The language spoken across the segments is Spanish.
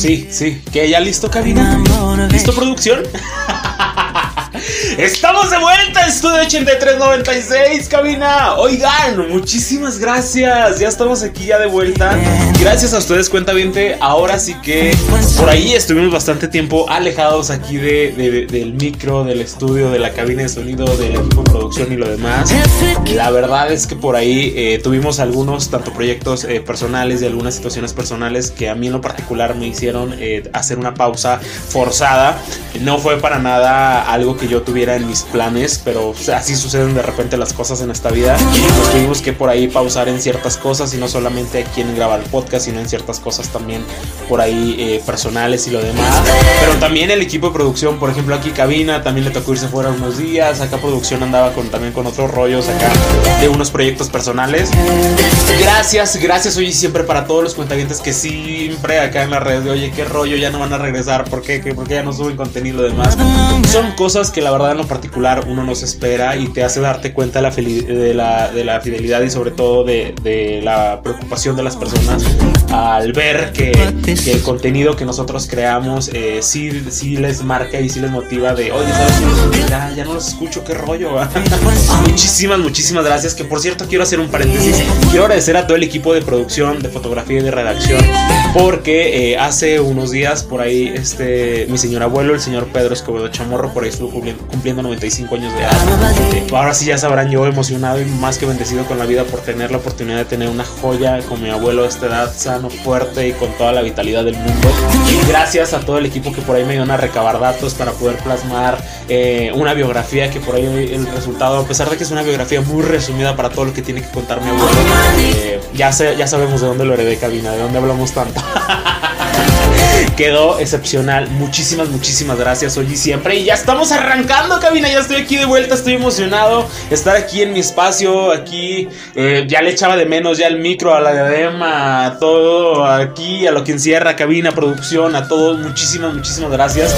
Sí, sí, que ya listo cabina. ¿Listo producción? Estamos de vuelta, Estudio 8396, cabina. Oigan, muchísimas gracias. Ya estamos aquí ya de vuelta. Gracias a ustedes, cuenta viente. Ahora sí que por ahí estuvimos bastante tiempo alejados aquí de, del micro, del estudio, de la cabina de sonido, del equipo de producción y lo demás. La verdad es que por ahí eh, tuvimos algunos, tanto proyectos eh, personales y algunas situaciones personales que a mí en lo particular me hicieron eh, hacer una pausa forzada. No fue para nada algo que yo tuviera en mis planes, pero así suceden de repente las cosas en esta vida. Nos tuvimos que por ahí pausar en ciertas cosas y no solamente aquí en grabar el podcast, sino en ciertas cosas también por ahí eh, personales y lo demás. Pero también el equipo de producción, por ejemplo aquí cabina, también le tocó irse fuera unos días. Acá producción andaba con, también con otros rollos acá de unos proyectos personales. Gracias, gracias hoy y siempre para todos los cuentavientes que siempre acá en la red de oye, qué rollo, ya no van a regresar, ¿por qué? ¿Por qué ya no suben contenido y lo demás? Son cosas que la verdad lo particular uno no se espera y te hace darte cuenta de la, de la, fidelidad y sobre todo de, la preocupación de las personas al ver que, el contenido que nosotros creamos eh, sí, sí, les marca y sí les motiva de, oye, ¿sabes? Ya, ya no los escucho, qué rollo. muchísimas, muchísimas gracias. Que por cierto quiero hacer un paréntesis. Quiero agradecer a todo el equipo de producción, de fotografía y de redacción, porque eh, hace unos días por ahí este, mi señor abuelo, el señor Pedro Escobedo Chamorro, por ahí estuvo cumpliendo 95 años de edad. Eh, ahora sí ya sabrán, yo emocionado y más que bendecido con la vida por tener la oportunidad de tener una joya con mi abuelo a esta edad, fuerte y con toda la vitalidad del mundo. Y gracias a todo el equipo que por ahí me dio a recabar datos para poder plasmar eh, una biografía que por ahí el resultado, a pesar de que es una biografía muy resumida para todo lo que tiene que contar mi abuelo, eh, ya, ya sabemos de dónde lo heredé, cabina, de dónde hablamos tanto. Quedó excepcional. Muchísimas, muchísimas gracias hoy y siempre. Y ya estamos arrancando, cabina. Ya estoy aquí de vuelta. Estoy emocionado. Estar aquí en mi espacio. Aquí eh, ya le echaba de menos ya el micro, a la diadema, a todo aquí, a lo que encierra cabina, producción, a todos. Muchísimas, muchísimas gracias.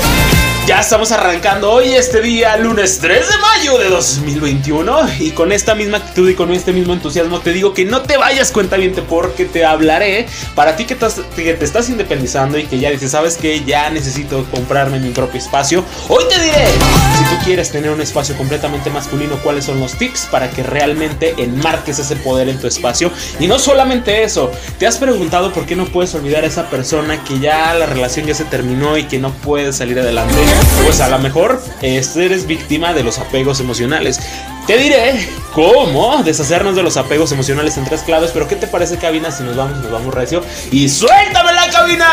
Ya estamos arrancando hoy este día, lunes 3 de mayo de 2021. Y con esta misma actitud y con este mismo entusiasmo te digo que no te vayas cuenta porque te hablaré para ti que, que te estás independizando y que ya dices, sabes que ya necesito comprarme mi propio espacio. Hoy te diré, si tú quieres tener un espacio completamente masculino, cuáles son los tips para que realmente enmarques ese poder en tu espacio. Y no solamente eso, te has preguntado por qué no puedes olvidar a esa persona que ya la relación ya se terminó y que no puede salir adelante pues a lo mejor eres víctima de los apegos emocionales. Te diré cómo deshacernos de los apegos emocionales en tres claves, pero ¿qué te parece cabina si nos vamos, nos vamos recio? ¡Y suéltame la cabina!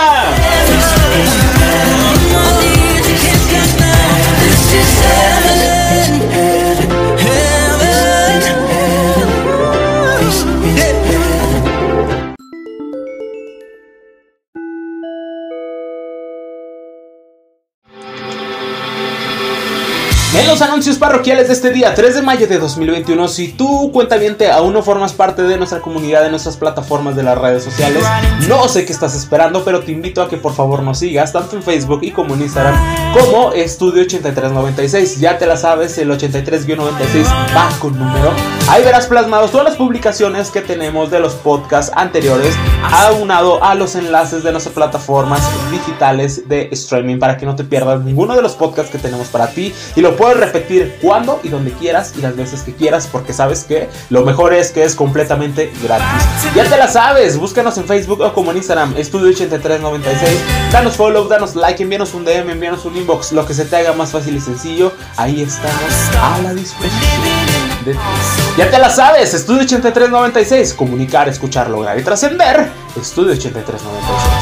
Anuncios parroquiales de este día, 3 de mayo de 2021, si tú, cuentaviente, aún no formas parte de nuestra comunidad, de nuestras plataformas de las redes sociales, no sé qué estás esperando, pero te invito a que por favor nos sigas, tanto en Facebook y como en Instagram, como Estudio 8396. Ya te la sabes, el 83-96 va con número. Ahí verás plasmados todas las publicaciones que tenemos de los podcasts anteriores, aunado a los enlaces de nuestras plataformas digitales de streaming, para que no te pierdas ninguno de los podcasts que tenemos para ti y lo puedes repetir cuando y donde quieras y las veces que quieras porque sabes que lo mejor es que es completamente gratis. Ya te la sabes, búscanos en Facebook o como en Instagram, Estudio8396. Danos follow, danos like, envíanos un DM, envíanos un inbox, lo que se te haga más fácil y sencillo. Ahí estamos a la disposición. De ti. Ya te la sabes, Estudio 8396, comunicar, escuchar, lograr y trascender. Estudio 8396.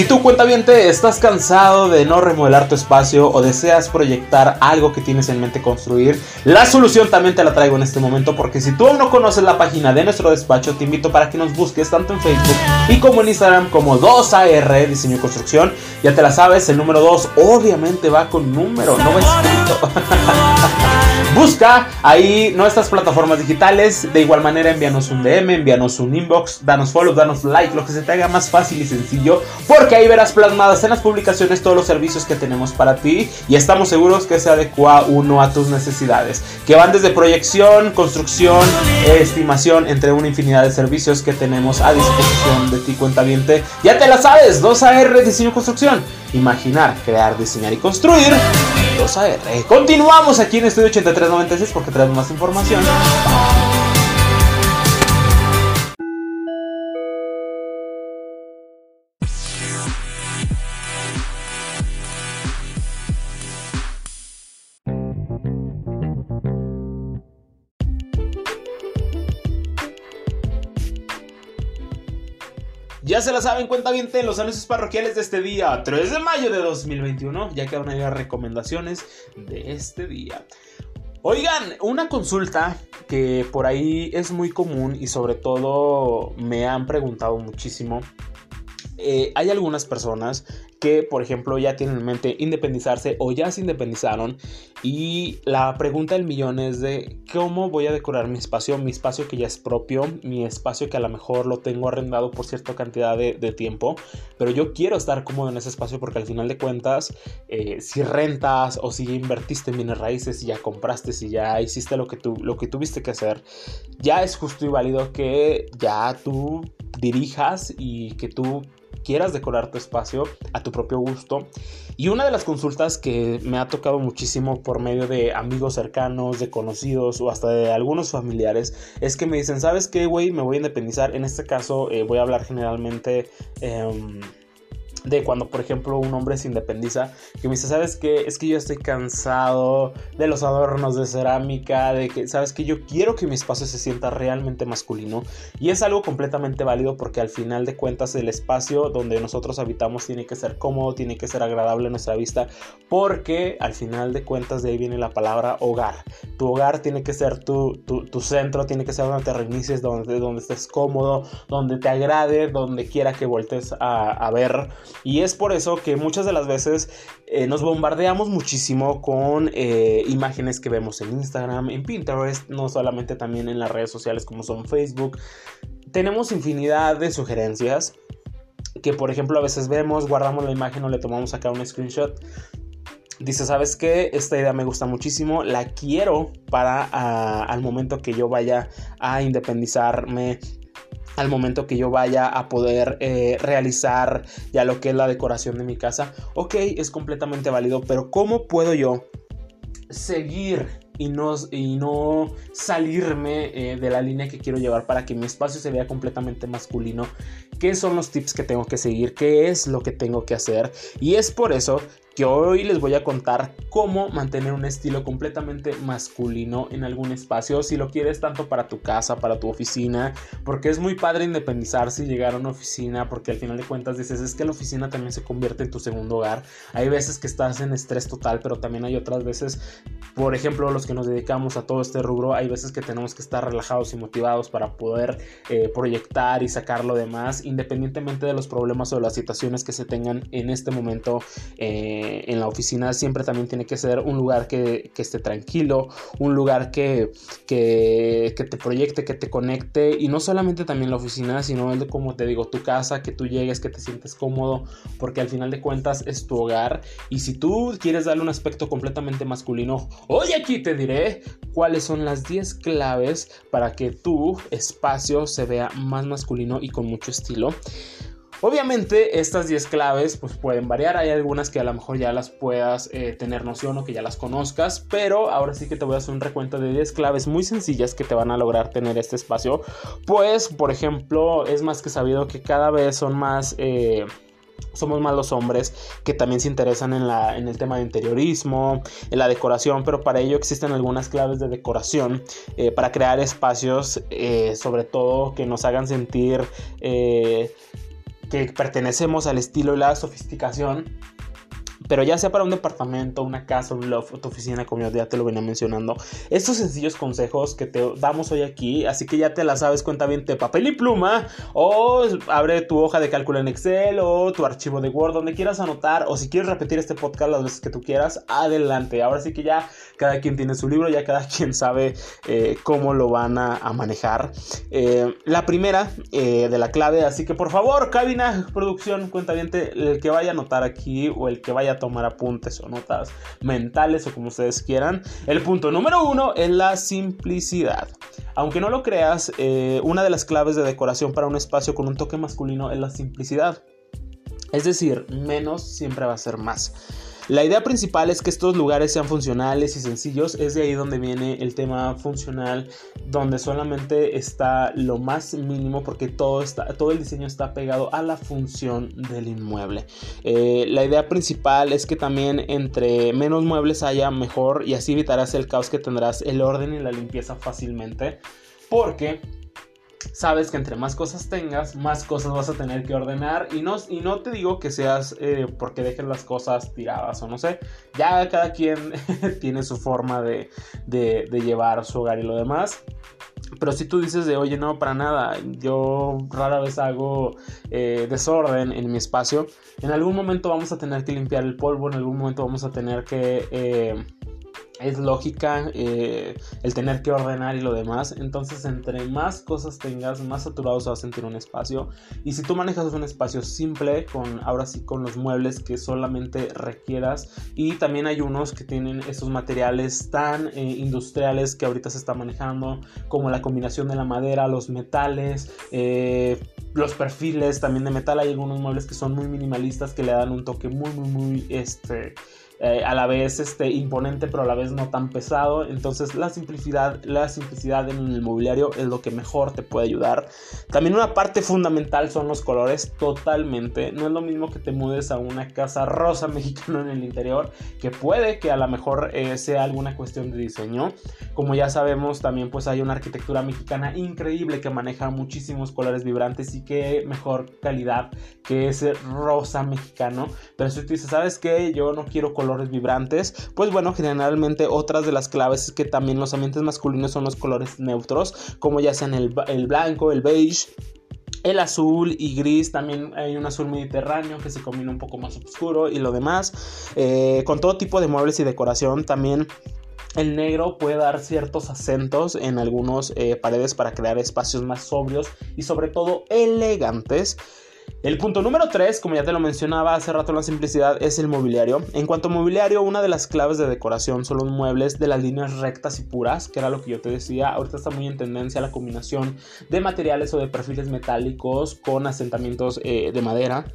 Si tú cuenta bien te estás cansado de no remodelar tu espacio o deseas proyectar algo que tienes en mente construir, la solución también te la traigo en este momento porque si tú aún no conoces la página de nuestro despacho, te invito para que nos busques tanto en Facebook y como en Instagram como 2AR Diseño y Construcción. Ya te la sabes, el número 2 obviamente va con número, no va escrito. Busca ahí nuestras plataformas digitales. De igual manera, envíanos un DM, envíanos un inbox, danos follow, danos like, lo que se te haga más fácil y sencillo. Porque ahí verás plasmadas en las publicaciones todos los servicios que tenemos para ti. Y estamos seguros que se adecua uno a tus necesidades. Que van desde proyección, construcción, estimación, entre una infinidad de servicios que tenemos a disposición de ti, cuenta Ya te la sabes, 2AR Diseño Construcción. Imaginar, crear, diseñar y construir. 2AR. Continuamos aquí en Estudio 8396 porque traemos más información. Se la saben, cuenta bien en los anuncios parroquiales de este día, 3 de mayo de 2021. Ya quedan ahí las recomendaciones de este día. Oigan, una consulta que por ahí es muy común y sobre todo me han preguntado muchísimo. Eh, hay algunas personas que, por ejemplo, ya tienen en mente independizarse o ya se independizaron. Y la pregunta del millón es de cómo voy a decorar mi espacio, mi espacio que ya es propio, mi espacio que a lo mejor lo tengo arrendado por cierta cantidad de, tiempo, pero yo quiero estar cómodo en ese espacio porque al final de cuentas, eh, si rentas o si invertiste en bienes raíces, si ya compraste, si ya hiciste lo que, tú, lo que tuviste que hacer, ya es justo y válido que ya tú dirijas y que tú quieras decorar tu espacio a tu propio gusto. Y una de las consultas que me ha tocado muchísimo por medio de amigos cercanos, de conocidos o hasta de algunos familiares es que me dicen, ¿sabes qué, güey? Me voy a independizar. En este caso eh, voy a hablar generalmente... Em, de cuando, por ejemplo, un hombre se independiza, que me dice, ¿sabes qué? Es que yo estoy cansado de los adornos de cerámica, de que, ¿sabes que Yo quiero que mi espacio se sienta realmente masculino. Y es algo completamente válido porque al final de cuentas el espacio donde nosotros habitamos tiene que ser cómodo, tiene que ser agradable a nuestra vista, porque al final de cuentas de ahí viene la palabra hogar. Tu hogar tiene que ser tu, tu, centro, tiene que ser donde te reinicies, donde, donde estés cómodo, donde te agrade, donde quiera que voltees a, a ver y es por eso que muchas de las veces eh, nos bombardeamos muchísimo con eh, imágenes que vemos en Instagram, en Pinterest, no solamente también en las redes sociales como son Facebook. Tenemos infinidad de sugerencias que por ejemplo a veces vemos, guardamos la imagen o le tomamos acá un screenshot dice, ¿sabes qué? Esta idea me gusta muchísimo, la quiero para ah, al momento que yo vaya a independizarme al momento que yo vaya a poder eh, realizar ya lo que es la decoración de mi casa. Ok, es completamente válido, pero ¿cómo puedo yo seguir y no, y no salirme eh, de la línea que quiero llevar para que mi espacio se vea completamente masculino? ¿Qué son los tips que tengo que seguir? ¿Qué es lo que tengo que hacer? Y es por eso que hoy les voy a contar cómo mantener un estilo completamente masculino en algún espacio, si lo quieres tanto para tu casa, para tu oficina, porque es muy padre independizarse y llegar a una oficina, porque al final de cuentas dices, es que la oficina también se convierte en tu segundo hogar. Hay veces que estás en estrés total, pero también hay otras veces, por ejemplo, los que nos dedicamos a todo este rubro, hay veces que tenemos que estar relajados y motivados para poder eh, proyectar y sacar lo demás, independientemente de los problemas o las situaciones que se tengan en este momento. Eh, en la oficina siempre también tiene que ser un lugar que, esté tranquilo, un lugar que, que, te proyecte, que te conecte y no solamente también la oficina, sino el como te digo, tu casa, que tú llegues, que te sientes cómodo, porque al final de cuentas es tu hogar y si tú quieres darle un aspecto completamente masculino, hoy aquí te diré cuáles son las 10 claves para que tu espacio se vea más masculino y con mucho estilo. Obviamente estas 10 claves pues pueden variar, hay algunas que a lo mejor ya las puedas eh, tener noción o que ya las conozcas, pero ahora sí que te voy a hacer un recuento de 10 claves muy sencillas que te van a lograr tener este espacio, pues por ejemplo es más que sabido que cada vez son más... Eh, somos más los hombres que también se interesan en, la, en, el tema de interiorismo, en la decoración, pero para ello existen algunas claves de decoración eh, para crear espacios, sobre todo que nos hagan sentir que pertenecemos al estilo y la sofisticación Pero ya sea para un departamento, una casa, un loft, tu oficina, como ya te lo venía mencionando, estos sencillos consejos que te damos hoy aquí, así que ya te la sabes, cuenta bien de papel y pluma, o abre tu hoja de cálculo en Excel, o tu archivo de Word, donde quieras anotar, o si quieres repetir este podcast las veces que tú quieras, adelante. Ahora sí que ya cada quien tiene su libro, ya cada quien sabe eh, cómo lo van a, manejar. Eh, la primera eh, de la clave, así que por favor, cabina, producción, cuenta bien, el que vaya a anotar aquí o el que vaya a tomar apuntes o notas mentales o como ustedes quieran. El punto número uno es la simplicidad. Aunque no lo creas, eh, una de las claves de decoración para un espacio con un toque masculino es la simplicidad. Es decir, menos siempre va a ser más. La idea principal es que estos lugares sean funcionales y sencillos. Es de ahí donde viene el tema funcional, donde solamente está lo más mínimo porque todo, está, todo el diseño está pegado a la función del inmueble. Eh, la idea principal es que también entre menos muebles haya mejor y así evitarás el caos que tendrás el orden y la limpieza fácilmente. Porque sabes que entre más cosas tengas, más cosas vas a tener que ordenar. Y no, y no te digo que seas eh, porque dejes las cosas tiradas o no sé. Ya cada quien tiene su forma de, de, llevar su hogar y lo demás. Pero si tú dices de, oye, no, para nada, yo rara vez hago eh, desorden en mi espacio, en algún momento vamos a tener que limpiar el polvo, en algún momento vamos a tener que... Eh, es lógica eh, el tener que ordenar y lo demás. Entonces, entre más cosas tengas, más saturado se va a sentir un espacio. Y si tú manejas un espacio simple, con ahora sí con los muebles que solamente requieras. Y también hay unos que tienen esos materiales tan eh, industriales que ahorita se está manejando, como la combinación de la madera, los metales. Eh, los perfiles también de metal hay algunos muebles que son muy minimalistas que le dan un toque muy muy muy este eh, a la vez este, imponente, pero a la vez no tan pesado. Entonces la simplicidad, la simplicidad en el mobiliario es lo que mejor te puede ayudar. También una parte fundamental son los colores, totalmente. No es lo mismo que te mudes a una casa rosa mexicana en el interior, que puede que a lo mejor eh, sea alguna cuestión de diseño. Como ya sabemos, también pues hay una arquitectura mexicana increíble que maneja muchísimos colores vibrantes y que mejor calidad que ese rosa mexicano. Pero si tú dices, ¿sabes qué? Yo no quiero color colores vibrantes, pues bueno, generalmente otras de las claves es que también los ambientes masculinos son los colores neutros, como ya sean el, el blanco, el beige, el azul y gris, también hay un azul mediterráneo que se combina un poco más oscuro y lo demás. Eh, con todo tipo de muebles y decoración también. El negro puede dar ciertos acentos en algunas eh, paredes para crear espacios más sobrios y sobre todo elegantes. El punto número 3, como ya te lo mencionaba hace rato la simplicidad, es el mobiliario. En cuanto a mobiliario, una de las claves de decoración son los muebles de las líneas rectas y puras, que era lo que yo te decía. Ahorita está muy en tendencia la combinación de materiales o de perfiles metálicos con asentamientos eh, de madera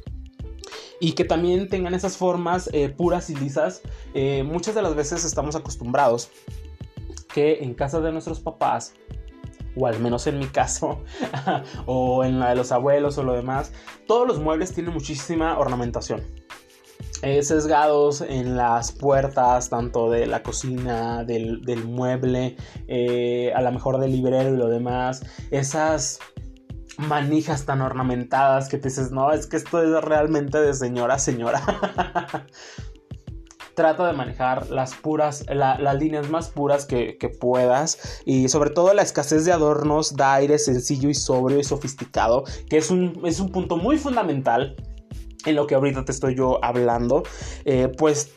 y que también tengan esas formas eh, puras y lisas. Eh, muchas de las veces estamos acostumbrados que en casa de nuestros papás o al menos en mi caso, o en la de los abuelos o lo demás, todos los muebles tienen muchísima ornamentación. Eh, sesgados en las puertas, tanto de la cocina, del, mueble, eh, a lo mejor del librero y lo demás. Esas manijas tan ornamentadas que te dices, no, es que esto es realmente de señora señora. trata de manejar las puras, las líneas más puras que, puedas. Y sobre todo la escasez de adornos da aire sencillo y sobrio y sofisticado, que es un, es un punto muy fundamental en lo que ahorita te estoy yo hablando, eh, pues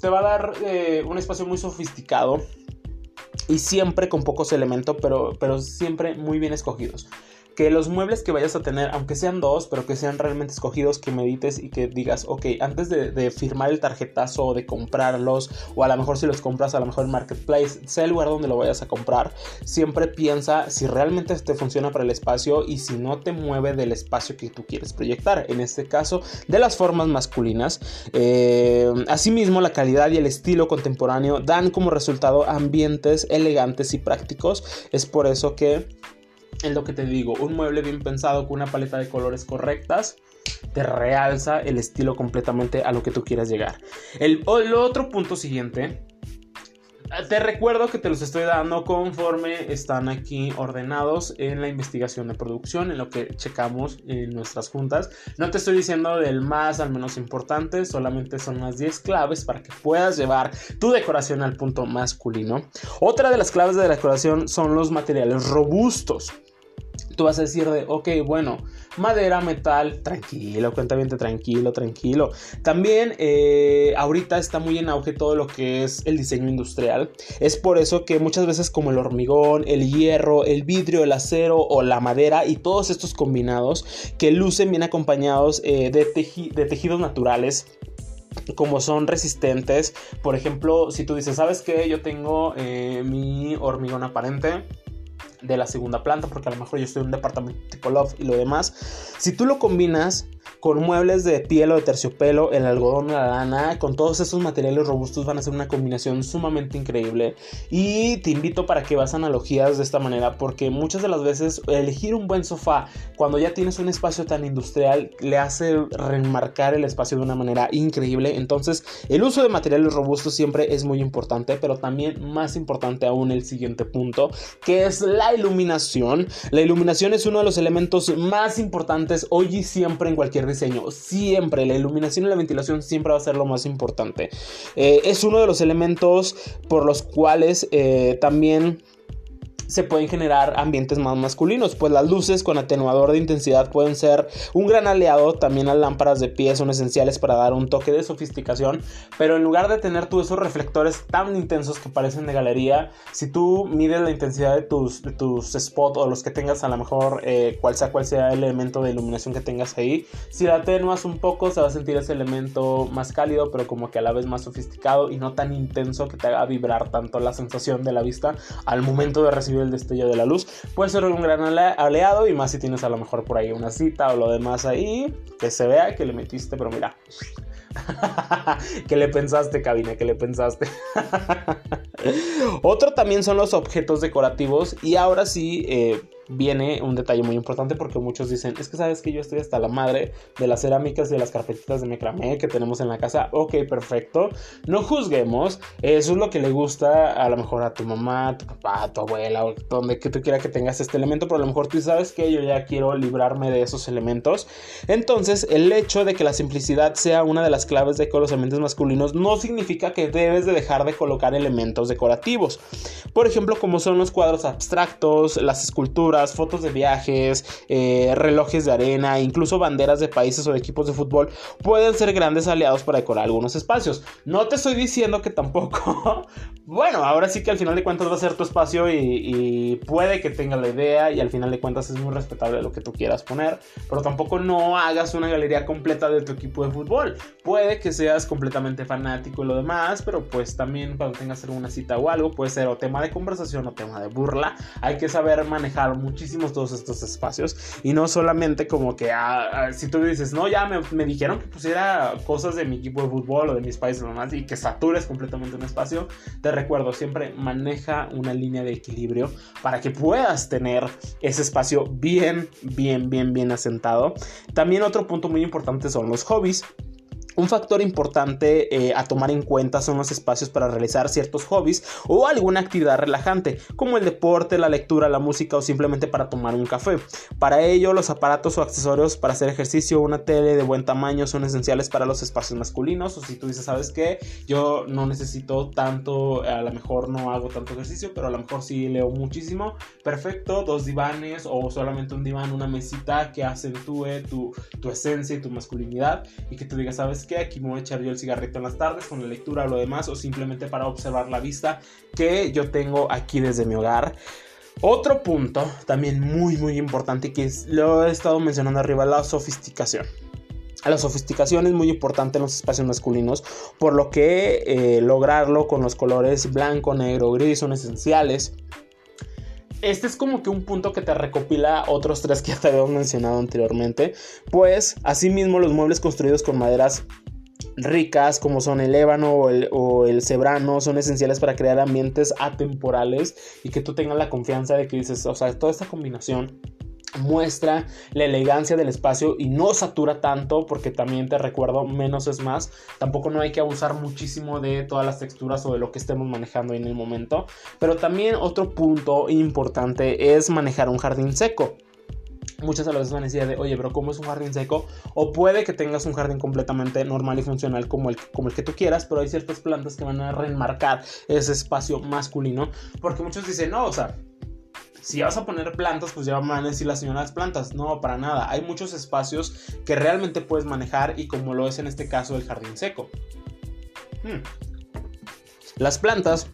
te va a dar eh, un espacio muy sofisticado y siempre con pocos elementos, pero, pero siempre muy bien escogidos que los muebles que vayas a tener, aunque sean dos, pero que sean realmente escogidos, que medites y que digas, ok, antes de, firmar el tarjetazo o de comprarlos, o a lo mejor si los compras a lo mejor en Marketplace, sea el lugar donde lo vayas a comprar, siempre piensa si realmente te funciona para el espacio y si no te mueve del espacio que tú quieres proyectar, en este caso de las formas masculinas. Eh, asimismo, la calidad y el estilo contemporáneo dan como resultado ambientes elegantes y prácticos, es por eso que es lo que te digo, un mueble bien pensado con una paleta de colores correctas te realza el estilo completamente a lo que tú quieras llegar. El, otro punto siguiente Te recuerdo que te los estoy dando conforme están aquí ordenados en la investigación de producción, en lo que checamos en nuestras juntas. No te estoy diciendo del más al menos importante, solamente son las 10 claves para que puedas llevar tu decoración al punto masculino. Otra de las claves de decoración son los materiales robustos. Tú vas a decir de, ok, bueno, madera, metal, tranquilo, cuentamente tranquilo, tranquilo. También eh, ahorita está muy en auge todo lo que es el diseño industrial. Es por eso que muchas veces como el hormigón, el hierro, el vidrio, el acero o la madera y todos estos combinados que lucen bien acompañados eh, de, tejidos naturales como son resistentes. Por ejemplo, si tú dices, ¿sabes qué? Yo tengo eh, mi hormigón aparente de la segunda planta, porque a lo mejor yo estoy en un departamento tipo loft y lo demás. Si tú lo combinas con muebles de piel o de terciopelo, el algodón la lana, con todos esos materiales robustos van a ser una combinación sumamente increíble. Y te invito para que vas analogías de esta manera, porque muchas de las veces elegir un buen sofá cuando ya tienes un espacio tan industrial le hace remarcar el espacio de una manera increíble. Entonces, el uso de materiales robustos siempre es muy importante, pero también más importante aún el siguiente punto, que es la iluminación. La iluminación es uno de los elementos más importantes hoy y siempre en cualquier diseño. Siempre la iluminación y la ventilación siempre va a ser lo más importante. Eh, es uno de los elementos por los cuales eh, también se pueden generar ambientes más masculinos, pues las luces con atenuador de intensidad pueden ser un gran aliado, también las lámparas de pie son esenciales para dar un toque de sofisticación, pero en lugar de tener tú esos reflectores tan intensos que parecen de galería, si tú mides la intensidad de tus, de tus spots o los que tengas a lo mejor, eh, cual sea cual sea el elemento de iluminación que tengas ahí, si la atenuas un poco se va a sentir ese elemento más cálido, pero como que a la vez más sofisticado y no tan intenso que te haga vibrar tanto la sensación de la vista al momento de recibir el destello de la luz, puede ser un gran aliado y más si tienes a lo mejor por ahí una cita o lo demás ahí, que se vea que le metiste, pero mira. ¿Qué le pensaste, cabina? ¿Qué le pensaste? Otro también son los objetos decorativos y ahora sí, eh, viene un detalle muy importante porque muchos dicen, es que sabes que yo estoy hasta la madre de las cerámicas y de las carpetitas de mecramé que tenemos en la casa. Ok, perfecto. No juzguemos. Eso es lo que le gusta a lo mejor a tu mamá, tu papá, tu abuela o donde que tú quieras que tengas este elemento, pero a lo mejor tú sabes que yo ya quiero librarme de esos elementos. Entonces, el hecho de que la simplicidad sea una de las claves de los elementos masculinos no significa que debes de dejar de colocar elementos decorativos. Por ejemplo, como son los cuadros abstractos, las esculturas, fotos de viajes, eh, relojes de arena, incluso banderas de países o de equipos de fútbol pueden ser grandes aliados para decorar algunos espacios. No te estoy diciendo que tampoco, bueno, ahora sí que al final de cuentas va a ser tu espacio y, puede que tenga la idea y al final de cuentas es muy respetable lo que tú quieras poner, pero tampoco no hagas una galería completa de tu equipo de fútbol. Puede que seas completamente fanático y lo demás, pero pues también cuando tengas alguna cita o algo, puede ser o tema de conversación o tema de burla. Hay que saber manejar muchísimos todos estos espacios y no solamente como que ah, ah, si tú dices, no, ya me, dijeron que pusiera cosas de mi equipo de fútbol o de mis países nomás y que satures completamente un espacio, te recuerdo, siempre maneja una línea de equilibrio para que puedas tener ese espacio bien, bien, bien, bien asentado. También otro punto muy importante son los hobbies. Un factor importante eh, a tomar en cuenta son los espacios para realizar ciertos hobbies o alguna actividad relajante, como el deporte, la lectura, la música o simplemente para tomar un café. Para ello, los aparatos o accesorios para hacer ejercicio, una tele de buen tamaño son esenciales para los espacios masculinos. O si tú dices, ¿sabes qué? Yo no necesito tanto, a lo mejor no hago tanto ejercicio, pero a lo mejor sí leo muchísimo. Perfecto, dos divanes o solamente un diván, una mesita que acentúe tu, tu esencia y tu masculinidad y que tú digas, ¿sabes? Que aquí me voy a echar yo el cigarrito en las tardes con la lectura o lo demás, o simplemente para observar la vista que yo tengo aquí desde mi hogar. Otro punto también muy muy importante que lo he estado mencionando arriba, la sofisticación. La sofisticación es muy importante en los espacios masculinos, por lo que eh, lograrlo con los colores blanco, negro, gris son esenciales. Este es como que un punto que te recopila otros tres que ya te habíamos mencionado anteriormente. Pues asimismo los muebles construidos con maderas ricas como son el ébano o el, o cebrano son esenciales para crear ambientes atemporales y que tú tengas la confianza de que dices, o sea, toda esta combinación muestra la elegancia del espacio y no satura tanto porque también te recuerdo menos es más tampoco no hay que abusar muchísimo de todas las texturas o de lo que estemos manejando en el momento pero también otro punto importante es manejar un jardín seco Muchas veces van a decir de, oye, pero ¿cómo es un jardín seco? O puede que tengas un jardín completamente normal y funcional como el, como el que tú quieras, pero hay ciertas plantas que van a remarcar ese espacio masculino. Porque muchos dicen, no, o sea, si vas a poner plantas, pues ya van a decir las señoras plantas. No, para nada. Hay muchos espacios que realmente puedes manejar y como lo es en este caso el jardín seco. Hmm. Las plantas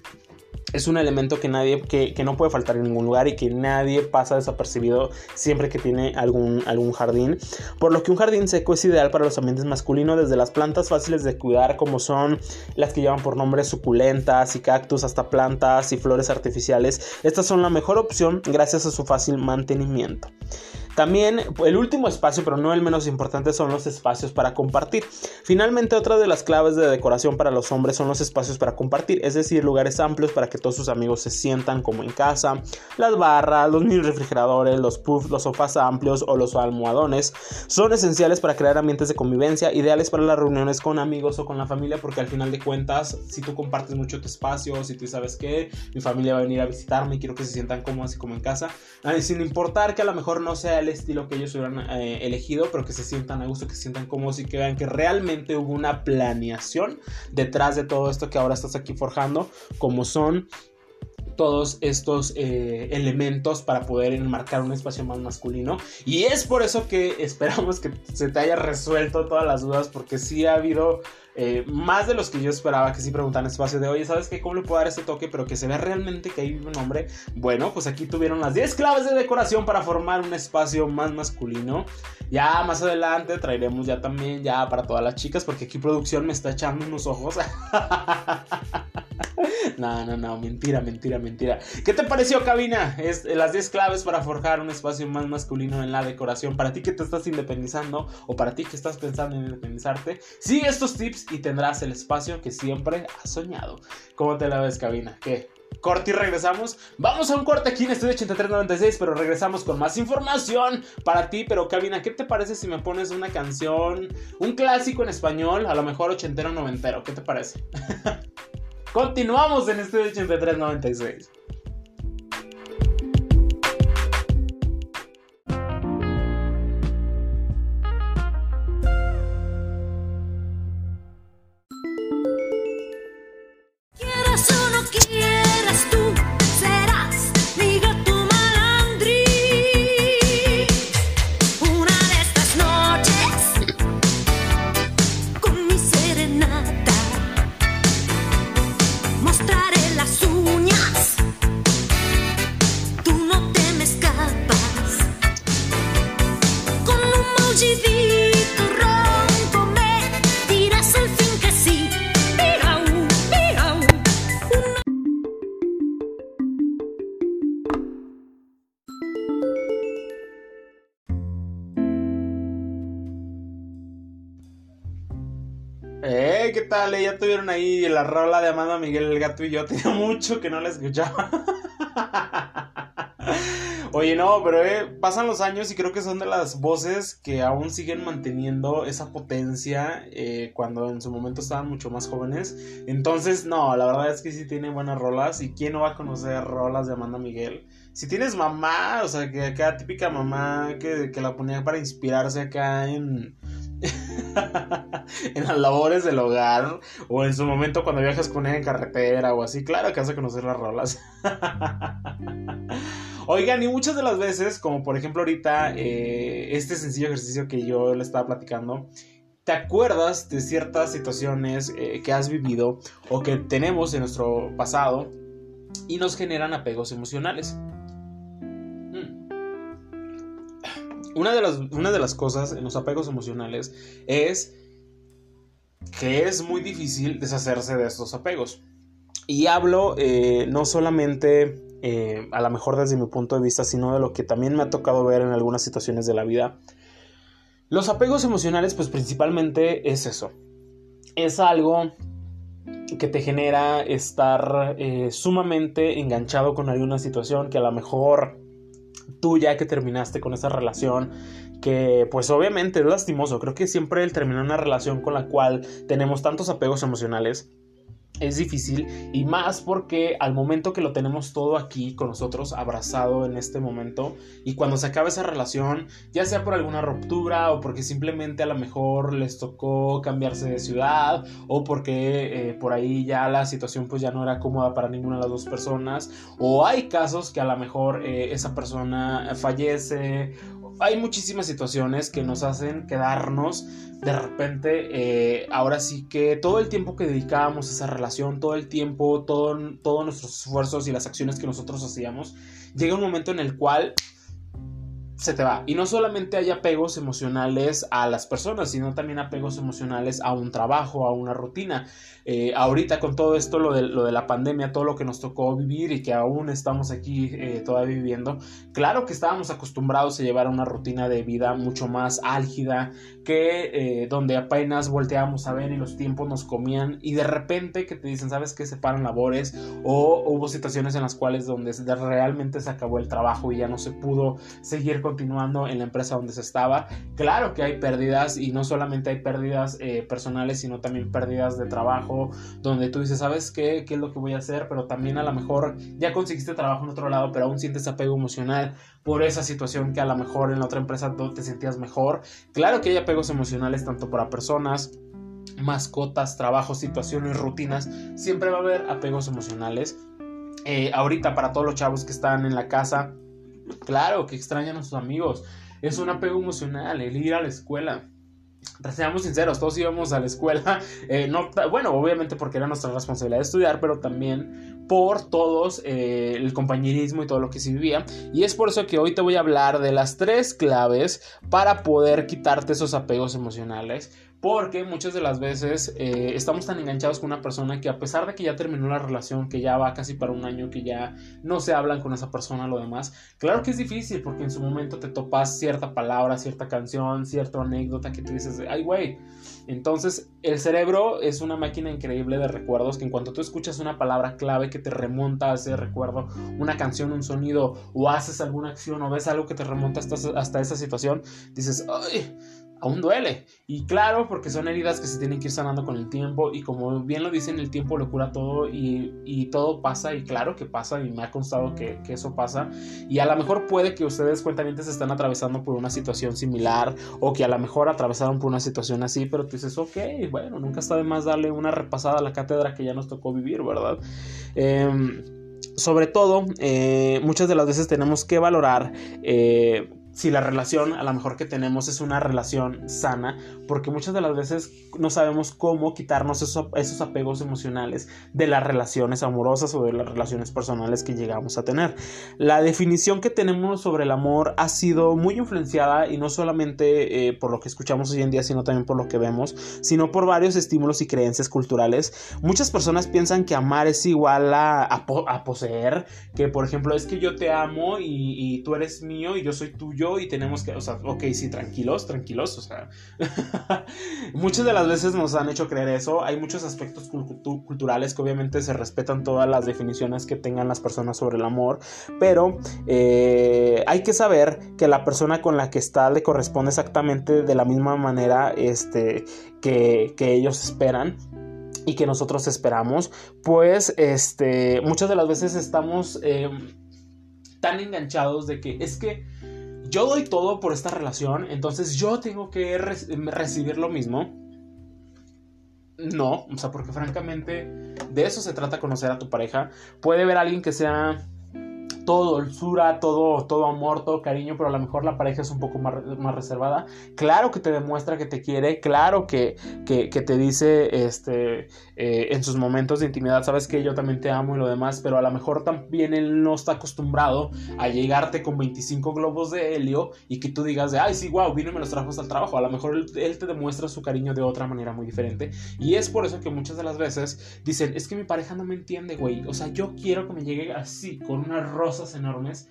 es un elemento que nadie, que, no puede faltar en ningún lugar y que nadie pasa desapercibido siempre que tiene algún, algún jardín. Por lo que un jardín seco es ideal para los ambientes masculinos, desde las plantas fáciles de cuidar, como son las que llevan por nombre suculentas y cactus, hasta plantas y flores artificiales. Estas son la mejor opción gracias a su fácil mantenimiento. También el último espacio, pero no el menos importante, son los espacios para compartir. Finalmente, otra de las claves de decoración para los hombres son los espacios para compartir, es decir, lugares amplios para que todos sus amigos se sientan como en casa, las barras, los mini refrigeradores, los puffs, los sofás amplios o los almohadones son esenciales para crear ambientes de convivencia, ideales para las reuniones con amigos o con la familia, porque al final de cuentas, si tú compartes mucho tu espacio, si tú sabes que mi familia va a venir a visitarme y quiero que se sientan cómodos y como en casa, sin importar que a lo mejor no sea estilo que ellos hubieran eh, elegido, pero que se sientan a gusto, que se sientan cómodos y que vean que realmente hubo una planeación detrás de todo esto que ahora estás aquí forjando, como son todos estos eh, elementos para poder enmarcar un espacio más masculino. Y es por eso que esperamos que se te haya resuelto todas las dudas, porque sí ha habido eh, más de los que yo esperaba que sí preguntan espacio de, oye, ¿sabes qué? ¿Cómo le puedo dar este toque? Pero que se vea realmente que hay un hombre. Bueno, pues aquí tuvieron las 10 claves de decoración para formar un espacio más masculino. Ya más adelante traeremos ya también ya para todas las chicas, porque aquí producción me está echando unos ojos. no, no, no, mentira, mentira, mentira. ¿Qué te pareció, cabina? Es las 10 claves para forjar un espacio más masculino en la decoración. Para ti que te estás independizando o para ti que estás pensando en independizarte, sigue estos tips y tendrás el espacio que siempre has soñado. ¿Cómo te la ves, cabina? ¿Qué? Corte y regresamos. Vamos a un corte aquí en Estudio 8396, pero regresamos con más información para ti. Pero, Cabina, ¿qué te parece si me pones una canción, un clásico en español, a lo mejor ochentero noventero? ¿Qué te parece? Continuamos en Estudio 8396. Ya tuvieron ahí la rola de Amanda Miguel el gato y yo. Tenía mucho que no la escuchaba. Oye, no, pero eh, pasan los años y creo que son de las voces que aún siguen manteniendo esa potencia eh, cuando en su momento estaban mucho más jóvenes. Entonces, no, la verdad es que sí tiene buenas rolas. ¿Y quién no va a conocer rolas de Amanda Miguel? Si tienes mamá, o sea, que acá típica mamá que, que la ponía para inspirarse acá en en las labores del hogar o en su momento cuando viajas con ella en carretera o así, claro que vas conocer las rolas. Oigan, y muchas de las veces, como por ejemplo ahorita, eh, este sencillo ejercicio que yo le estaba platicando, te acuerdas de ciertas situaciones eh, que has vivido o que tenemos en nuestro pasado y nos generan apegos emocionales. Una de, las, una de las cosas en los apegos emocionales es que es muy difícil deshacerse de estos apegos. Y hablo eh, no solamente eh, a lo mejor desde mi punto de vista, sino de lo que también me ha tocado ver en algunas situaciones de la vida. Los apegos emocionales, pues principalmente es eso. Es algo que te genera estar eh, sumamente enganchado con alguna situación que a lo mejor tú ya que terminaste con esa relación que pues obviamente es lastimoso. Creo que siempre el terminar una relación con la cual tenemos tantos apegos emocionales es difícil y más porque al momento que lo tenemos todo aquí con nosotros abrazado en este momento y cuando se acaba esa relación ya sea por alguna ruptura o porque simplemente a lo mejor les tocó cambiarse de ciudad o porque eh, por ahí ya la situación pues ya no era cómoda para ninguna de las dos personas o hay casos que a lo mejor eh, esa persona fallece hay muchísimas situaciones que nos hacen quedarnos de repente, eh, ahora sí que todo el tiempo que dedicábamos a esa relación, todo el tiempo, todo, todos nuestros esfuerzos y las acciones que nosotros hacíamos, llega un momento en el cual se te va. Y no solamente hay apegos emocionales a las personas, sino también apegos emocionales a un trabajo, a una rutina. Eh, ahorita con todo esto, lo de, lo de, la pandemia, todo lo que nos tocó vivir y que aún estamos aquí eh, todavía viviendo, claro que estábamos acostumbrados a llevar una rutina de vida mucho más álgida, que eh, donde apenas volteábamos a ver y los tiempos nos comían y de repente que te dicen, ¿sabes qué? Se paran labores o hubo situaciones en las cuales donde realmente se acabó el trabajo y ya no se pudo seguir continuando en la empresa donde se estaba. Claro que hay pérdidas y no solamente hay pérdidas personales, sino también pérdidas de trabajo donde tú dices, ¿sabes qué? ¿Qué es lo que voy a hacer? Pero también a lo mejor ya conseguiste trabajo en otro lado, pero aún sientes apego emocional por esa situación que a lo mejor en la otra empresa te sentías mejor. Claro que hay apegos emocionales tanto para personas, mascotas, trabajos, situaciones, rutinas. Siempre va a haber apegos emocionales. Eh, ahorita para todos los chavos que están en la casa, claro que extrañan a sus amigos. Es un apego emocional el ir a la escuela seamos sinceros, todos íbamos a la escuela, eh, no, bueno, obviamente porque era nuestra responsabilidad de estudiar, pero también por todos eh, el compañerismo y todo lo que se vivía. Y es por eso que hoy te voy a hablar de las tres claves para poder quitarte esos apegos emocionales porque muchas de las veces eh, estamos tan enganchados con una persona que a pesar de que ya terminó la relación, que ya va casi para un año, que ya no se hablan con esa persona, lo demás, claro que es difícil porque en su momento te topas cierta palabra, cierta canción, cierta anécdota que te dices, ay güey. Entonces el cerebro es una máquina increíble de recuerdos que en cuanto tú escuchas una palabra clave que te remonta a ese recuerdo, una canción, un sonido, o haces alguna acción o ves algo que te remonta hasta, hasta esa situación, dices, ay aún duele. Y claro, porque son heridas que se tienen que ir sanando con el tiempo y como bien lo dicen, el tiempo lo cura todo y, todo pasa y claro que pasa y me ha constado que, eso pasa. Y a lo mejor puede que ustedes cuentamientos están atravesando por una situación similar o que a lo mejor atravesaron por una situación así, pero tú dices, ok, bueno, nunca está de más darle una repasada a la cátedra que ya nos tocó vivir, ¿verdad? Em, sobre todo, eh, muchas de las veces tenemos que valorar eh, si la relación a lo mejor que tenemos es una relación sana, porque muchas de las veces no sabemos cómo quitarnos esos, esos apegos emocionales de las relaciones amorosas o de las relaciones personales que llegamos a tener. La definición que tenemos sobre el amor ha sido muy influenciada y no solamente eh, por lo que escuchamos hoy en día, sino también por lo que vemos, sino por varios estímulos y creencias culturales. Muchas personas piensan que amar es igual a, a, poseer, que por ejemplo es que yo te amo y tú eres mío y yo soy tuyo y tenemos que, o sea, ok, sí, tranquilos, tranquilos, o sea, muchas de las veces nos han hecho creer eso. Hay muchos aspectos culturales que obviamente se respetan todas las definiciones que tengan las personas sobre el amor, pero eh, hay que saber que la persona con la que está le corresponde exactamente de la misma manera este, que, que ellos esperan y que nosotros esperamos, pues este, muchas de las veces estamos em, tan enganchados de que es que yo doy todo por esta relación, entonces yo tengo que recibir lo mismo. No, o sea, porque francamente de eso se trata conocer a tu pareja. Puede a alguien que sea todo dulzura, todo, todo amor, todo cariño, pero a lo mejor la pareja es un poco más, más reservada. Claro que te demuestra que te quiere, claro que, que, te dice este, eh, en sus momentos de intimidad, sabes que yo también te amo y lo demás, pero a lo mejor también él no está acostumbrado a llegarte con 25 globos de helio y que tú digas de, ay, sí, wow, vino y me los trajo hasta el trabajo. A lo mejor él, él te demuestra su cariño de otra manera muy diferente. Y es por eso que muchas de las veces dicen, es que mi pareja no me entiende, güey. O sea, yo quiero que me llegue así, con una rosa enormes,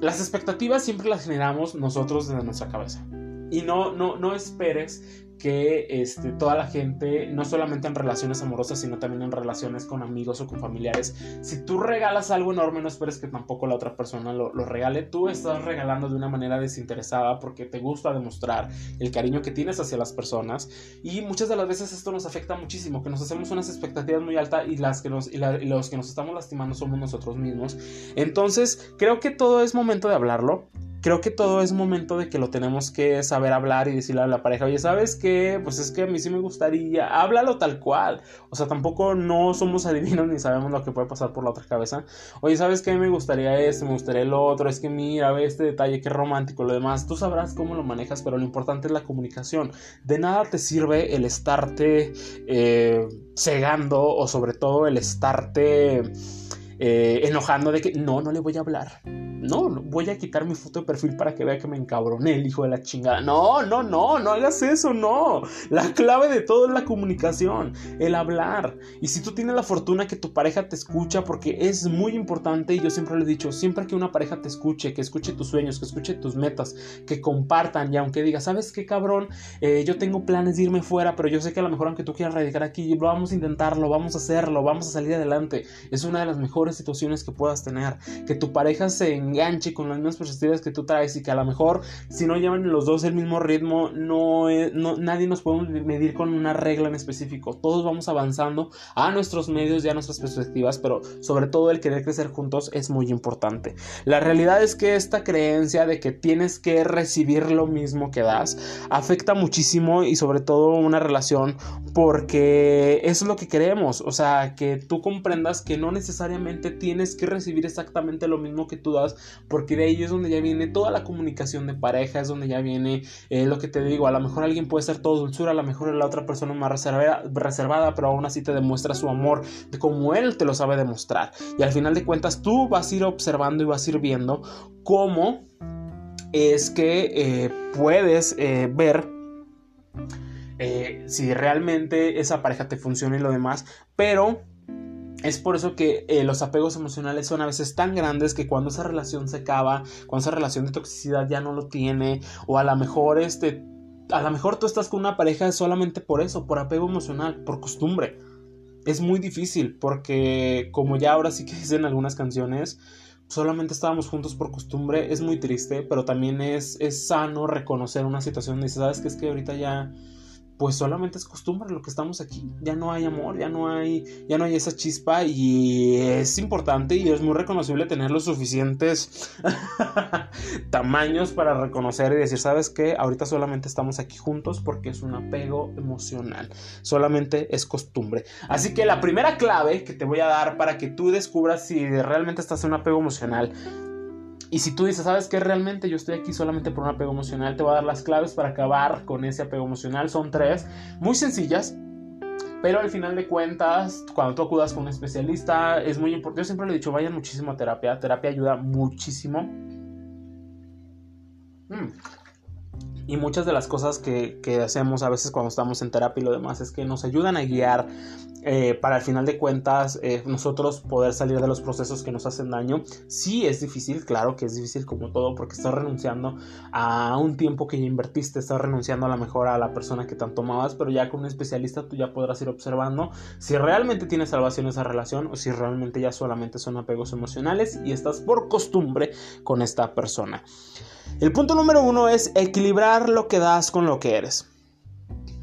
las expectativas siempre las generamos nosotros desde nuestra cabeza. Y no, no, no esperes que este, toda la gente, no solamente en relaciones amorosas, sino también en relaciones con amigos o con familiares, si tú regalas algo enorme, no esperes que tampoco la otra persona lo, regale. Tú estás regalando de una manera desinteresada porque te gusta demostrar el cariño que tienes hacia las personas. Y muchas de las veces esto nos afecta muchísimo, que nos hacemos unas expectativas muy altas y, las que nos, los que nos estamos lastimando somos nosotros mismos. Entonces, creo que todo es momento de hablarlo creo que todo es momento de que lo tenemos que saber hablar y decirle a la pareja, oye, ¿sabes Pues es que a mí sí me gustaría, háblalo tal cual. O sea, tampoco no somos adivinos ni sabemos lo que puede pasar por la otra cabeza. Oye, ¿sabes qué? Me gustaría esto, me gustaría el otro, es que mira, ve este detalle, qué romántico, lo demás. Tú sabrás cómo lo manejas, pero lo importante es la comunicación. De nada te sirve el estarte eh, cegando o sobre todo el estarte eh, enojando de que no, no le voy a hablar no, voy a quitar mi foto de perfil para que vea que me encabroné el hijo de la chingada. No, no, no, no hagas eso, no. La clave de todo es la comunicación, el hablar. Y si tú tienes la fortuna que tu pareja te escucha, porque es muy importante, y yo siempre le he dicho, siempre que una pareja te escuche, que escuche tus sueños, que escuche tus metas, que compartan, y aunque diga, ¿sabes qué cabrón? Eh, yo tengo planes de irme fuera, pero yo sé que a lo mejor aunque tú quieras radicar aquí, vamos a intentarlo, vamos a hacerlo, vamos a salir adelante. Es una de las mejores situaciones que puedas tener. Que tu pareja se enganche con las mismas perspectivas que tú traes y que a lo mejor si no llevan los dos el mismo ritmo, no, no nadie nos podemos medir con una regla en específico. Todos vamos avanzando a nuestros medios y a nuestras perspectivas, pero sobre todo el querer crecer juntos es muy importante. La realidad es que esta creencia de que tienes que recibir lo mismo que das afecta muchísimo y sobre todo una relación porque eso es lo que queremos, o sea, que tú comprendas que no necesariamente tienes que recibir exactamente lo mismo que tú das porque de ahí es donde ya viene toda la comunicación de pareja, es donde ya viene eh, lo que te digo, a lo mejor alguien puede ser todo dulzura, a lo mejor la otra persona más reservada, reservada, pero aún así te demuestra su amor de cómo él te lo sabe demostrar. Y al final de cuentas tú vas a ir observando y vas a ir viendo cómo es que eh, puedes eh, ver si realmente esa pareja te funciona y lo demás, pero es por eso que eh, los apegos emocionales son a veces tan grandes que cuando esa relación se acaba, cuando esa relación de toxicidad ya no lo tiene, o a lo mejor este, a lo mejor tú estás con una pareja solamente por eso, por apego emocional, por costumbre. Es muy difícil porque como ya ahora sí que dicen algunas canciones, solamente estábamos juntos por costumbre, es muy triste, pero también es, es sano reconocer una situación y sabes que es que ahorita ya pues solamente es costumbre lo que estamos aquí. Ya no hay amor, ya no hay, ya no hay esa chispa y es importante y es muy reconocible tener los suficientes tamaños para reconocer y decir, ¿sabes qué? Ahorita solamente estamos aquí juntos porque es un apego emocional. Solamente es costumbre. Así que la primera clave que te voy a dar para que tú descubras si realmente estás en un apego emocional y si tú dices, ¿sabes qué? Realmente yo estoy aquí solamente por un apego emocional, te voy a dar las claves para acabar con ese apego emocional. Son tres, muy sencillas, pero al final de cuentas, cuando tú acudas con un especialista, es muy importante. Yo siempre le he dicho, vayan muchísimo a terapia. Terapia ayuda muchísimo. Mm. Y muchas de las cosas que, que, hacemos a veces cuando estamos en terapia y lo demás es que nos ayudan a guiar eh, para al final de cuentas eh, nosotros poder salir de los procesos que nos hacen daño. Sí es difícil, claro que es difícil como todo, porque estás renunciando a un tiempo que ya invertiste, estás renunciando a la mejor a la persona que tanto amabas, pero ya con un especialista tú ya podrás ir observando si realmente tiene salvación esa relación o si realmente ya solamente son apegos emocionales y estás por costumbre con esta persona. El punto número uno es equilibrar lo que das con lo que eres.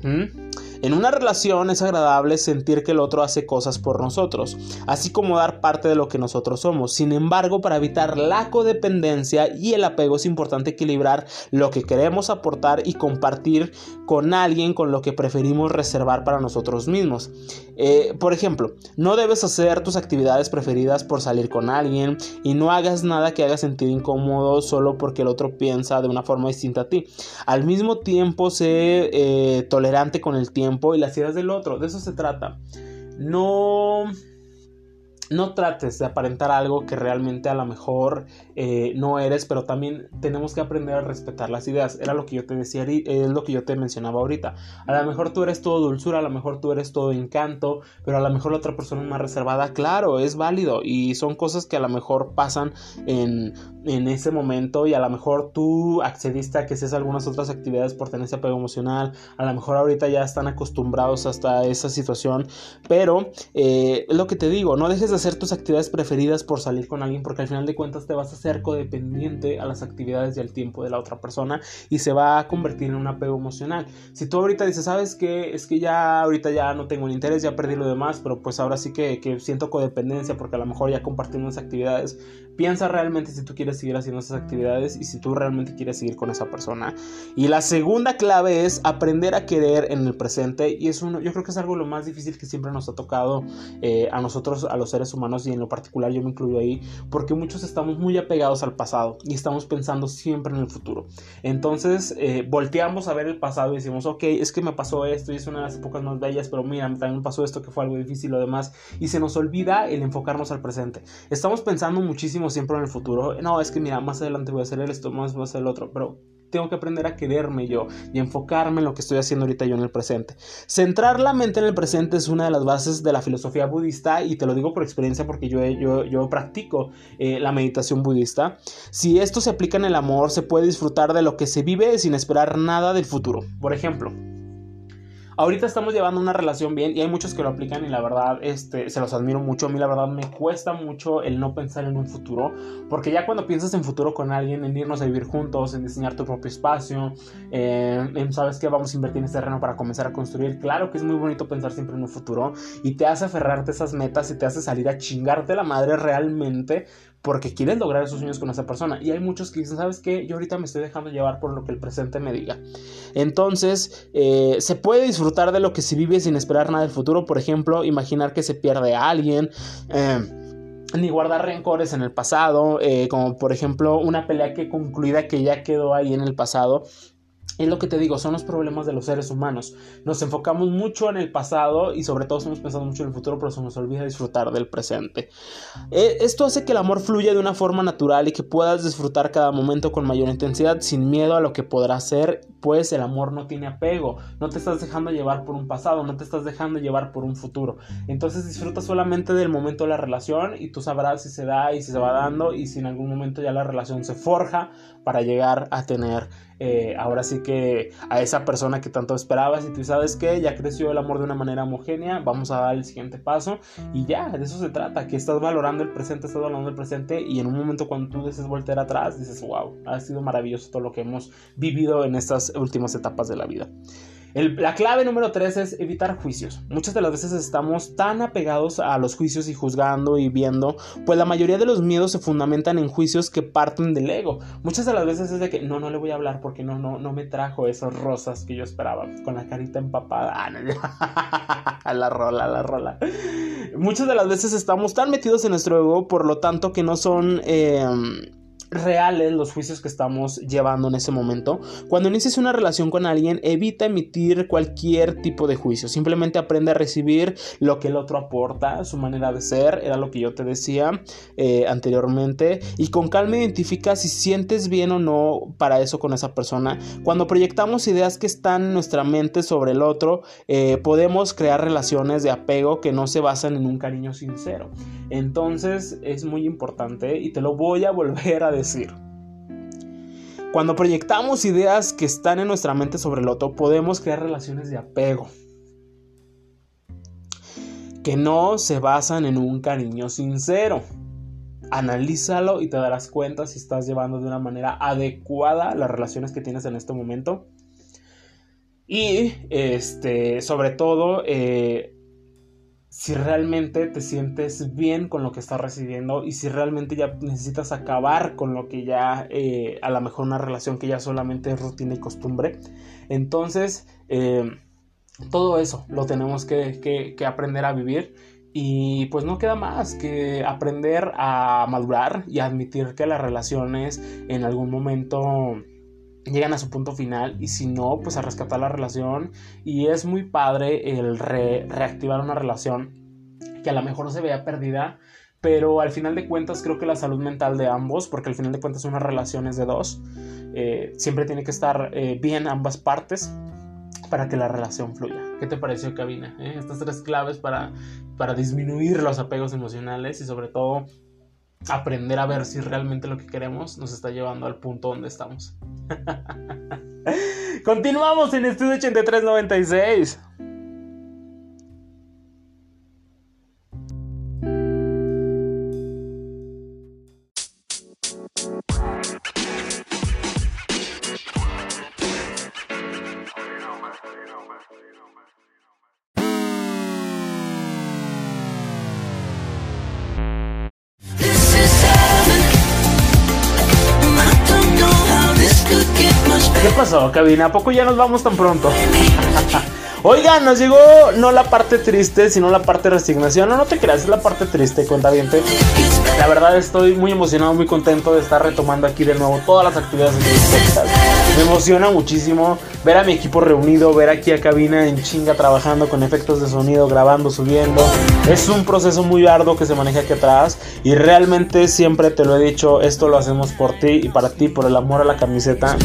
¿Mm? En una relación es agradable sentir que el otro hace cosas por nosotros, así como dar parte de lo que nosotros somos. Sin embargo, para evitar la codependencia y el apego es importante equilibrar lo que queremos aportar y compartir con alguien con lo que preferimos reservar para nosotros mismos. Eh, por ejemplo, no debes hacer tus actividades preferidas por salir con alguien y no hagas nada que haga sentir incómodo solo porque el otro piensa de una forma distinta a ti. Al mismo tiempo, sé eh, tolerante con el tiempo y las ideas del otro. De eso se trata. No no trates de aparentar algo que realmente a lo mejor eh, no eres, pero también tenemos que aprender a respetar las ideas. Era lo que yo te decía, es lo que yo te mencionaba ahorita. A lo mejor tú eres todo dulzura, a lo mejor tú eres todo encanto, pero a lo mejor la otra persona es más reservada. Claro, es válido y son cosas que a lo mejor pasan en, en ese momento y a lo mejor tú accediste a que seas algunas otras actividades por tener ese apego emocional. A lo mejor ahorita ya están acostumbrados hasta esa situación, pero eh, es lo que te digo, no dejes de hacer tus actividades preferidas por salir con alguien porque al final de cuentas te vas a hacer codependiente a las actividades y al tiempo de la otra persona y se va a convertir en un apego emocional. Si tú ahorita dices, sabes que es que ya ahorita ya no tengo el interés, ya perdí lo demás, pero pues ahora sí que, que siento codependencia porque a lo mejor ya compartimos actividades, piensa realmente si tú quieres seguir haciendo esas actividades y si tú realmente quieres seguir con esa persona. Y la segunda clave es aprender a querer en el presente y es uno, yo creo que es algo lo más difícil que siempre nos ha tocado eh, a nosotros, a los seres humanos y en lo particular yo me incluyo ahí, porque muchos estamos muy apegados al pasado y estamos pensando siempre en el futuro. Entonces eh, volteamos a ver el pasado y decimos, ok, es que me pasó esto y es una de las épocas más bellas, pero mira, también me pasó esto que fue algo difícil o demás y se nos olvida el enfocarnos al presente. Estamos pensando muchísimo siempre en el futuro. No, es que mira, más adelante voy a hacer esto, más voy a hacer el otro, pero tengo que aprender a quererme yo y enfocarme en lo que estoy haciendo ahorita yo en el presente. Centrar la mente en el presente es una de las bases de la filosofía budista y te lo digo por experiencia porque yo, yo, yo practico eh, la meditación budista. Si esto se aplica en el amor, se puede disfrutar de lo que se vive sin esperar nada del futuro. Por ejemplo, Ahorita estamos llevando una relación bien y hay muchos que lo aplican y la verdad este, se los admiro mucho. A mí la verdad me cuesta mucho el no pensar en un futuro porque ya cuando piensas en futuro con alguien, en irnos a vivir juntos, en diseñar tu propio espacio, en sabes que vamos a invertir en este terreno para comenzar a construir, claro que es muy bonito pensar siempre en un futuro y te hace aferrarte a esas metas y te hace salir a chingarte la madre realmente porque quieres lograr esos sueños con esa persona. Y hay muchos que dicen, ¿sabes qué? Yo ahorita me estoy dejando llevar por lo que el presente me diga. Entonces, eh, se puede disfrutar de lo que se vive sin esperar nada del futuro. Por ejemplo, imaginar que se pierde a alguien. Eh, ni guardar rencores en el pasado, eh, como por ejemplo una pelea que concluida que ya quedó ahí en el pasado es lo que te digo, son los problemas de los seres humanos. Nos enfocamos mucho en el pasado y sobre todo estamos pensando mucho en el futuro, pero se nos olvida disfrutar del presente. Eh, esto hace que el amor fluya de una forma natural y que puedas disfrutar cada momento con mayor intensidad sin miedo a lo que podrá ser, pues el amor no tiene apego, no te estás dejando llevar por un pasado, no te estás dejando llevar por un futuro. Entonces disfruta solamente del momento de la relación y tú sabrás si se da y si se va dando y si en algún momento ya la relación se forja para llegar a tener eh, ahora sí que a esa persona que tanto esperabas y tú sabes que ya creció el amor de una manera homogénea, vamos a dar el siguiente paso y ya, de eso se trata, que estás valorando el presente, estás valorando el presente y en un momento cuando tú desees voltear atrás, dices, wow, ha sido maravilloso todo lo que hemos vivido en estas últimas etapas de la vida la clave número tres es evitar juicios. Muchas de las veces estamos tan apegados a los juicios y juzgando y viendo, pues la mayoría de los miedos se fundamentan en juicios que parten del ego. Muchas de las veces es de que no, no le voy a hablar porque no, no, no me trajo esas rosas que yo esperaba, con la carita empapada. Ah, la rola, la rola. Muchas de las veces estamos tan metidos en nuestro ego, por lo tanto que no son... Em, reales los juicios que estamos llevando en ese momento. Cuando inicies una relación con alguien, evita emitir cualquier tipo de juicio. Simplemente aprende a recibir lo que el otro aporta, su manera de ser, era lo que yo te decía eh, anteriormente. Y con calma identifica si sientes bien o no para eso con esa persona. Cuando proyectamos ideas que están en nuestra mente sobre el otro, eh, podemos crear relaciones de apego que no se basan en un cariño sincero. Entonces es muy importante y te lo voy a volver a decir decir. Cuando proyectamos ideas que están en nuestra mente sobre el otro, podemos crear relaciones de apego que no se basan en un cariño sincero. Analízalo y te darás cuenta si estás llevando de una manera adecuada las relaciones que tienes en este momento. Y este, sobre todo, eh, si realmente te sientes bien con lo que estás recibiendo y si realmente ya necesitas acabar con lo que ya eh, a lo mejor una relación que ya solamente es rutina y costumbre. Entonces, eh, todo eso lo tenemos que, que aprender a vivir y pues no queda más que aprender a madurar y admitir que las relaciones en algún momento llegan a su punto final y si no, pues a rescatar la relación y es muy padre el reactivar una relación que a lo mejor se vea perdida, pero al final de cuentas creo que la salud mental de ambos, porque al final de cuentas una relación es de dos, eh, siempre tiene que estar eh, bien ambas partes para que la relación fluya. ¿Qué te pareció, Cabina? Eh, estas tres claves para, para disminuir los apegos emocionales y sobre todo aprender a ver si realmente lo que queremos nos está llevando al punto donde estamos. Continuamos en Estudio 8396. ¿Qué pasó, cabina? ¿A poco ya nos vamos tan pronto? Oigan, nos llegó no la parte triste, sino la parte resignación. No, no te creas, es la parte triste, cuentaviente. La verdad estoy muy emocionado, muy contento de estar retomando aquí de nuevo todas las actividades de podcast. Me emociona muchísimo ver a mi equipo reunido, ver aquí a cabina en chinga trabajando con efectos de sonido, grabando, subiendo. Es un proceso muy arduo que se maneja aquí atrás y realmente siempre te lo he dicho, esto lo hacemos por ti y para ti, por el amor a la camiseta.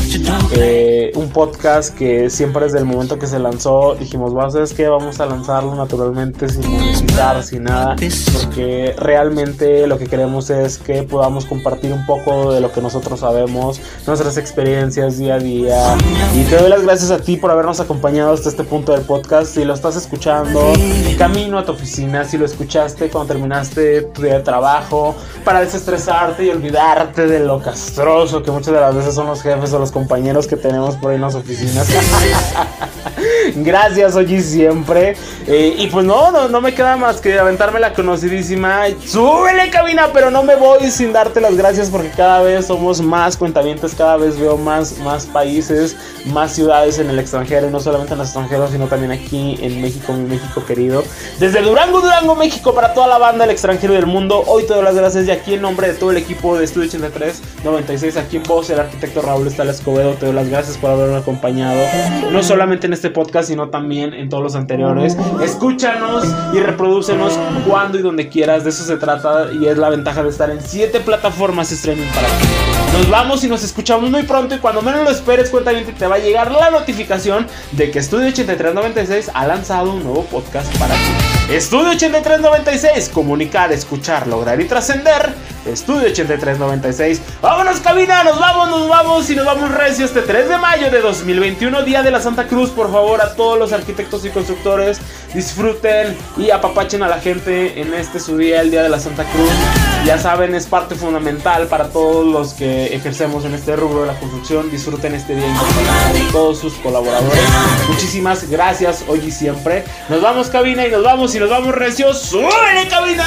Eh, un podcast que siempre desde el momento que se lanzó dijimos, ¿vas a que Vamos a lanzarlo naturalmente sin monetizar, sin nada, porque realmente lo que queremos es que podamos compartir un poco de lo que nosotros sabemos, nuestras experiencias Y te doy las gracias a ti por habernos acompañado hasta este punto del podcast. Si lo estás escuchando, camino a tu oficina, si lo escuchaste cuando terminaste tu día de trabajo, para desestresarte y olvidarte de lo castroso que muchas de las veces son los jefes o los compañeros que tenemos por ahí en las oficinas. Gracias, oye, siempre. Eh, y pues no, no, no me queda más que aventarme la conocidísima. Súbele, cabina, pero no me voy sin darte las gracias porque cada vez somos más cuentavientes, cada vez veo más, más países, más ciudades en el extranjero, y no solamente en el extranjero, sino también aquí en México, mi México querido. Desde Durango, Durango, México, para toda la banda del extranjero y del mundo. Hoy te doy las gracias y aquí en nombre de todo el equipo de Estudio 83, 96, aquí en voz, el arquitecto Raúl Estala Escobedo, te doy las gracias por haberme acompañado. No solamente en este podcast, sino también en todos los anteriores. Escúchanos y reprodúcenos cuando y donde quieras. De eso se trata y es la ventaja de estar en 7 plataformas streaming para ti. Nos vamos y nos escuchamos muy pronto y cuando menos lo esperes, cuenta bien que te va a llegar la notificación de que Estudio 8396 ha lanzado un nuevo podcast para ti. Estudio 8396, comunicar, escuchar, lograr y trascender. Estudio 8396. Vámonos cabina, nos vamos, nos vamos y nos vamos recio este 3 de mayo de 2021, Día de la Santa Cruz. Por favor, a todos los arquitectos y constructores, disfruten y apapachen a la gente en este su día, el Día de la Santa Cruz. Ya saben, es parte fundamental para todos los que ejercemos en este rubro de la construcción. Disfruten este día con todos sus colaboradores. Muchísimas gracias hoy y siempre. Nos vamos cabina y nos vamos y nos vamos recio. ¡Súbele cabina!